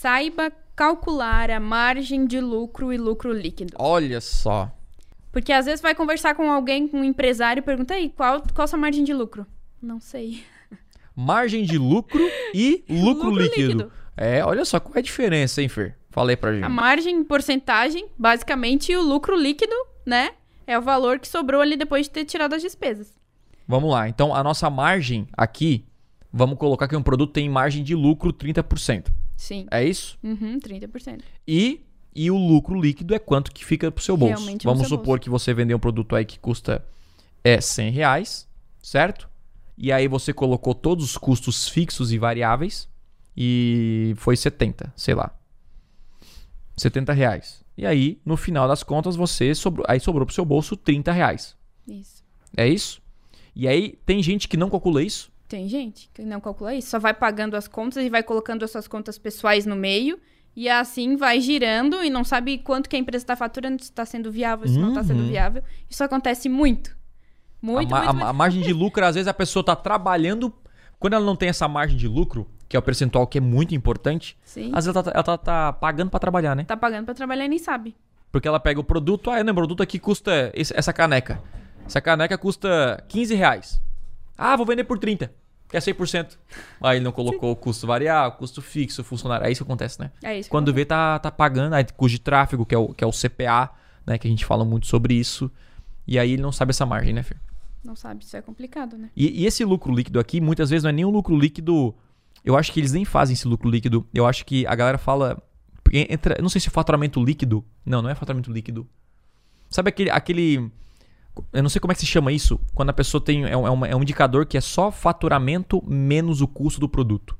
Saiba calcular a margem de lucro e lucro líquido. Olha só. Porque às vezes vai conversar com alguém, com um empresário, e pergunta aí, qual, qual a sua margem de lucro? Não sei. Margem de lucro e lucro, Lucro líquido. líquido. É, olha só qual é a diferença, hein, Fer? Falei pra gente. A margem em porcentagem, basicamente, e o lucro líquido, né? É o valor que sobrou ali depois de ter tirado as despesas. Vamos lá. Então, a nossa margem aqui, vamos colocar que um produto tem margem de lucro 30%. Sim. É isso? Uhum, 30%. E, e o lucro líquido é quanto que fica pro seu bolso. Realmente Vamos supor que você vendeu um produto aí que custa é, 100 reais, certo? E aí você colocou todos os custos fixos e variáveis e foi 70, sei lá. 70 reais. E aí, no final das contas, você sobrou, aí sobrou pro seu bolso 30 reais. Isso. É isso? E aí, tem gente que não calcula isso. Tem gente que não calcula isso. Só vai pagando as contas e vai colocando as suas contas pessoais no meio. E assim vai girando e não sabe quanto que a empresa está faturando, se está sendo viável, se não está sendo Uhum. viável. Isso acontece muito. Muito, a, muito, a- muito. a margem de lucro, às vezes a pessoa tá trabalhando. Quando ela não tem essa margem de lucro, que é o percentual que é muito importante, Sim. às vezes ela tá, ela tá- tá pagando pra trabalhar, né? Tá pagando pra trabalhar e nem sabe. Porque ela pega o produto, ah, não, o produto aqui custa esse- essa caneca. Essa caneca custa 15 reais. Ah, vou vender por 30, que é 100%. Aí ele não colocou o custo variável, custo fixo, funcionário. É isso que acontece, né? É isso. Quando vê, tá, tá pagando, aí custo de tráfego, que é, o, que é o CPA, né? Que a gente fala muito sobre isso. E aí ele não sabe essa margem, né, Fer? Não sabe, isso é complicado, né? E, e esse lucro líquido aqui, muitas vezes não é nem um lucro líquido. Eu acho que eles nem fazem esse lucro líquido. Eu acho que a galera fala. Entra, não sei se é faturamento líquido. Não, não é faturamento líquido. Sabe aquele. aquele eu não sei como é que se chama isso. Quando a pessoa tem. É um, é é um indicador que é só faturamento menos o custo do produto.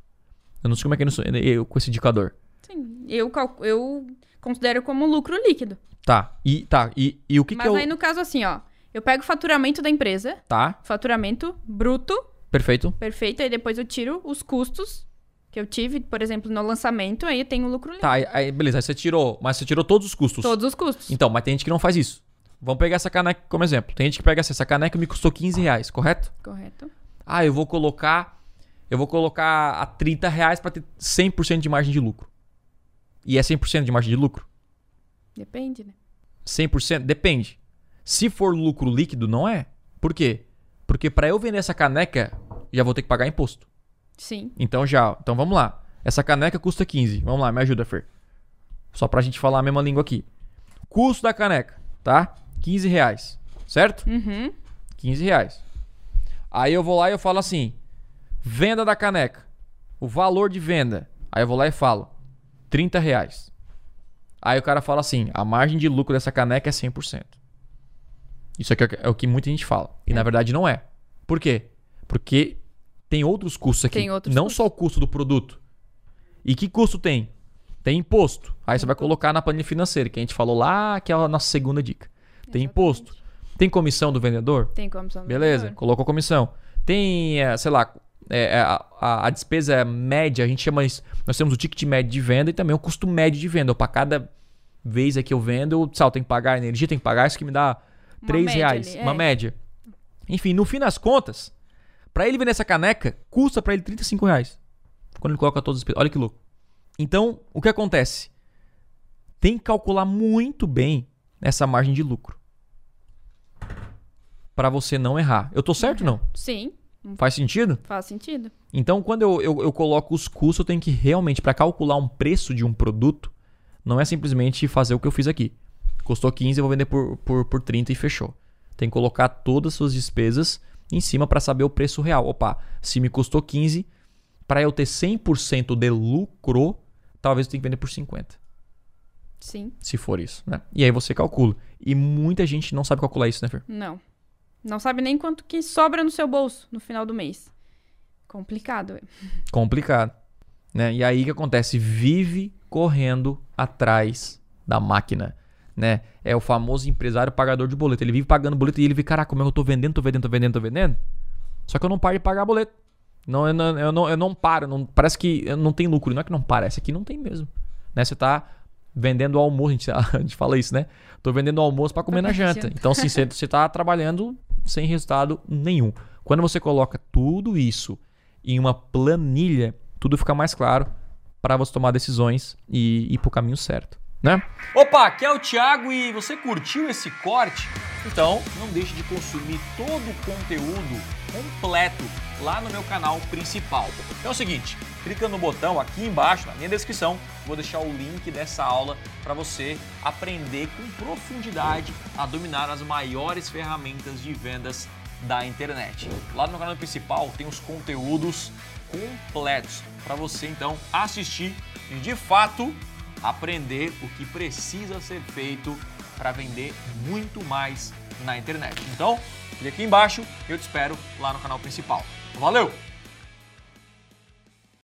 Eu não sei como é que é eu, com esse indicador. Sim. Eu, eu considero como lucro líquido. Tá. E, tá, e, e o que, Mas que eu. aí, no caso, assim, ó. Eu pego o faturamento da empresa, Tá, faturamento bruto, perfeito. perfeito, aí depois eu tiro os custos que eu tive, por exemplo, no lançamento, aí eu tenho o lucro líquido. Tá, aí, aí, beleza. Aí você tirou. Mas você tirou todos os custos. Todos os custos. Então, mas tem gente que não faz isso. Vamos pegar essa caneca como exemplo. Tem gente que pega assim, essa caneca me custou 15 reais, correto? Correto. Ah, eu vou colocar. Eu vou colocar a 30 reais para ter 100% de margem de lucro. E é 100% de margem de lucro? Depende, né? 100%? Depende. Se for lucro líquido, não é. Por quê? Porque para eu vender essa caneca, já vou ter que pagar imposto. Sim. Então já, então vamos lá. Essa caneca custa 15. Vamos lá, me ajuda, Fer. Só pra gente falar a mesma língua aqui. Custo da caneca, tá? 15 reais. Certo? Uhum. 15 reais. Aí eu vou lá e eu falo assim: venda da caneca. O valor de venda. Aí eu vou lá e falo: 30 reais. Aí o cara fala assim: a margem de lucro dessa caneca é 100%. Isso aqui é o que muita gente fala. E na verdade não é. Por quê? Porque tem outros custos aqui. Tem outros não custos. só o custo do produto. E que custo tem? Tem imposto. Aí você vai colocar na planilha financeira, que a gente falou lá, que é a nossa segunda dica. Tem imposto. Tem comissão do vendedor? Tem comissão do Beleza, vendedor. colocou comissão. Tem, eh, sei lá, eh, a, a- a despesa média, a gente chama isso. Nós temos o ticket médio de venda e também o custo médio de venda. Para cada vez que eu vendo, eu, eu tenho que pagar a energia, tem que pagar isso que me dá Uma 3 média reais. ali, Uma é. média. Enfim, no fim das contas, para ele vender essa caneca, custa para ele 35 reais. Quando ele coloca todas as despesas. Olha que louco. Então, o que acontece? Tem que calcular muito bem essa margem de lucro. Para você não errar. Eu tô certo ou não? Sim, Faz sentido? faz sentido. Então, quando eu, eu, eu coloco os custos, eu tenho que realmente, para calcular um preço de um produto, não é simplesmente fazer o que eu fiz aqui. Custou 15, eu vou vender por, por, por 30 e fechou. Tem que colocar todas as suas despesas em cima para saber o preço real. Opa, se me custou 15, para eu ter 100% de lucro, talvez eu tenha que vender por 50, Sim. se for isso. Né? E aí você calcula. E muita gente não sabe calcular isso, né, Fer? Não. Não sabe nem quanto que sobra no seu bolso no final do mês. Complicado. complicado. Né? E aí o que acontece? Vive correndo atrás da máquina. Né? É o famoso empresário pagador de boleto. Ele vive pagando boleto e ele vê, caraca, como é que eu tô vendendo, tô vendendo, tô vendendo, tô vendendo. Só que eu não paro de pagar boleto. Não, eu, não, eu, não, eu não paro. Não, parece que não tem lucro. Não é que não parece, aqui não tem mesmo. Né? Você tá vendendo almoço, a gente, a gente fala isso, né? Tô vendendo almoço para comer na janta. Então, assim, você, você tá trabalhando sem resultado nenhum. Quando você coloca tudo isso em uma planilha, tudo fica mais claro para você tomar decisões e ir para o caminho certo. Né? Opa, aqui é o Thiago e você curtiu esse corte? Então não deixe de consumir todo o conteúdo completo lá no meu canal principal. Então é o seguinte, clica no botão aqui embaixo na minha descrição, vou deixar o link dessa aula para você aprender com profundidade a dominar as maiores ferramentas de vendas da internet. Lá no canal principal tem os conteúdos completos para você então assistir e de fato aprender o que precisa ser feito para vender muito mais na internet. Então, clique aqui embaixo eu te espero lá no canal principal. Valeu!